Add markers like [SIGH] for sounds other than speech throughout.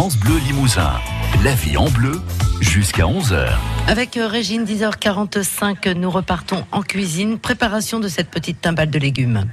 France Bleu Limousin. La vie en bleu jusqu'à 11h. Avec euh, Régine, 10h45, nous repartons en cuisine. Préparation de cette petite timbale de légumes.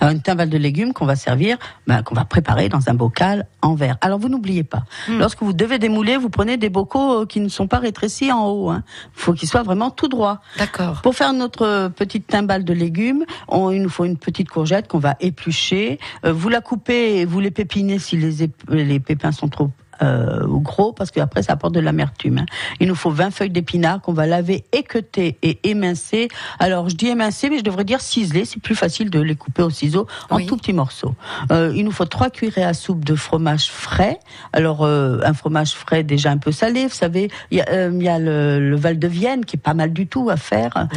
Une timbale de légumes qu'on va servir, ben, qu'on va préparer dans un bocal en verre. Alors vous n'oubliez pas, Hmm. lorsque vous devez démouler, vous prenez des bocaux euh, qui ne sont pas rétrécis en haut. Il faut qu'ils soient vraiment tout droits. D'accord. Pour faire notre euh, petite timbale de légumes, on, il nous faut une petite courgette qu'on va éplucher. Euh, vous la coupez et vous les pépinez si les, les pépins sont trop euh, gros parce qu'après ça apporte de l'amertume. hein. Il nous faut 20 feuilles d'épinards qu'on va laver, équeuter et émincer. Alors je dis émincer mais je devrais dire ciseler, c'est plus facile de les couper au ciseau en Oui. tout petits morceaux. Euh, il nous faut 3 cuillerées à soupe de fromage frais. Alors euh, un fromage frais déjà un peu salé, vous savez, il y a, euh, il y a le, le Val de Vienne qui est pas mal du tout à faire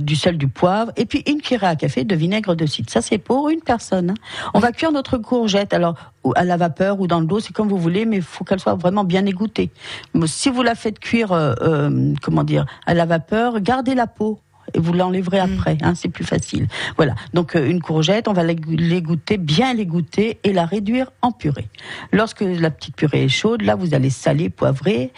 du sel, du poivre, et puis une cuillère à café de vinaigre de cidre. Ça, c'est pour une personne. hein. On va cuire notre courgette, alors à la vapeur ou dans le dos, c'est comme vous voulez, mais il faut qu'elle soit vraiment bien égouttée. Si vous la faites cuire, euh, euh, comment dire, à la vapeur, gardez la peau. Et vous l'enlèverez Mm. après, hein, c'est plus facile. Voilà. Donc euh, une courgette, on va l'égou- l'égoutter, bien l'égoutter et la réduire en purée. Lorsque la petite purée est chaude, là vous allez saler, poivrer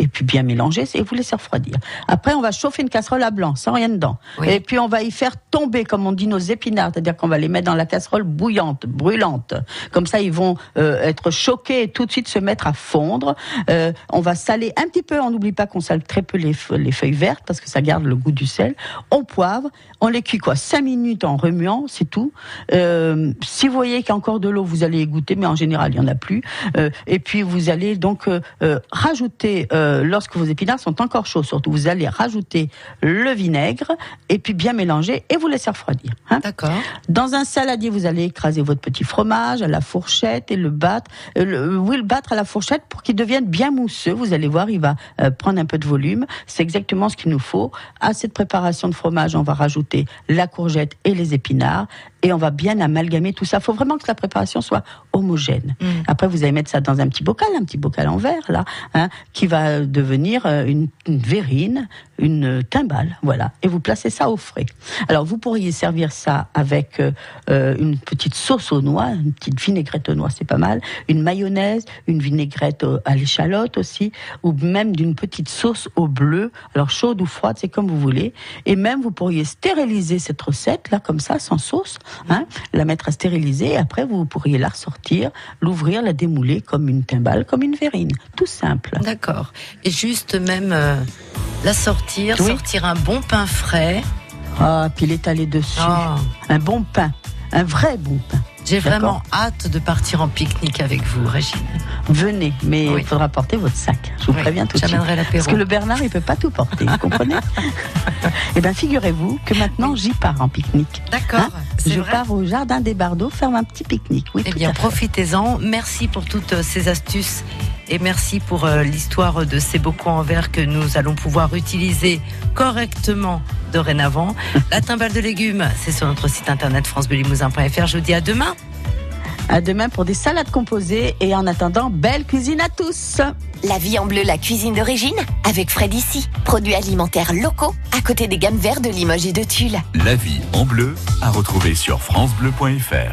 et puis bien mélanger et vous laisser refroidir. Après, on va chauffer une casserole à blanc, sans rien dedans. Oui. Et puis on va y faire tomber, comme on dit, nos épinards, c'est-à-dire qu'on va les mettre dans la casserole bouillante, brûlante. Comme ça, ils vont euh, être choqués et tout de suite se mettre à fondre. Euh, on va saler un petit peu. On n'oublie pas qu'on sale très peu les, fe- les feuilles vertes parce que ça garde le goût du sel. On poivre. On les cuit quoi, cinq minutes en remuant, c'est tout. Euh, si vous voyez qu'il y a encore de l'eau, vous allez égoutter, mais en général, il y en a plus. Et puis vous allez donc euh, rajouter, euh, lorsque vos épinards sont encore chauds, surtout, vous allez rajouter le vinaigre et puis bien mélanger et vous laisser refroidir. hein. D'accord. Dans un saladier, vous allez écraser votre petit fromage à la fourchette et le battre. euh, le- oui, le battre à la fourchette pour qu'il devienne bien mousseux. Vous allez voir, il va euh, prendre un peu de volume. C'est exactement ce qu'il nous faut. À cette préparation de fromage, on va rajouter la courgette et les épinards et on va bien amalgamer tout ça. Il faut vraiment que la préparation soit homogène. Mm. Après, vous allez mettre ça dans un petit bocal, un petit bocal en verre là, hein, qui va devenir euh, une, une verrine, une timbale, voilà. Et vous placez ça au frais. Alors, vous pourriez servir ça avec euh, euh, une petite sauce aux noix, une petite vinaigrette aux noix, c'est pas mal, une mayonnaise, une vinaigrette à l'échalote aussi, ou même d'une petite sauce au bleu. Alors, chaude ou froide, c'est comme vous voulez. Et même, vous pourriez stériliser cette recette là, comme ça, sans sauce, hein, la mettre à stériliser. Et après, vous pourriez la ressortir, l'ouvrir, la démouler comme une timbale, comme une verrine. Tout simple. D'accord. Et juste même euh, la sortir, Oui. sortir un bon pain frais. Ah, puis l'étaler dessus. Ah, Un bon pain. Un vrai bon pain. J'ai vraiment hâte de partir en pique-nique avec vous, Régine. Venez, mais il Oui. faudra porter votre sac. Je vous Oui, préviens tout de suite. J'amènerai Parce que le Bernard, il peut pas tout porter, vous comprenez [LAUGHS] Eh bien, figurez-vous que maintenant, j'y pars en pique-nique. D'accord. Hein Je vrai. pars au jardin des Bardeaux faire un petit pique-nique. Oui, Eh bien, profitez-en. Merci pour toutes euh, ces astuces et merci pour euh, l'histoire de ces bocaux en verre que nous allons pouvoir utiliser correctement dorénavant. La timbale de légumes, c'est sur notre site internet francebelimousin.fr. Je vous dis à demain. À demain pour des salades composées et en attendant, belle cuisine à tous. La vie en bleu, la cuisine d'origine, avec Fred ici. Produits alimentaires locaux, à côté des gammes vertes de Limoges et de Tulle. La vie en bleu à retrouver sur francebleu.fr.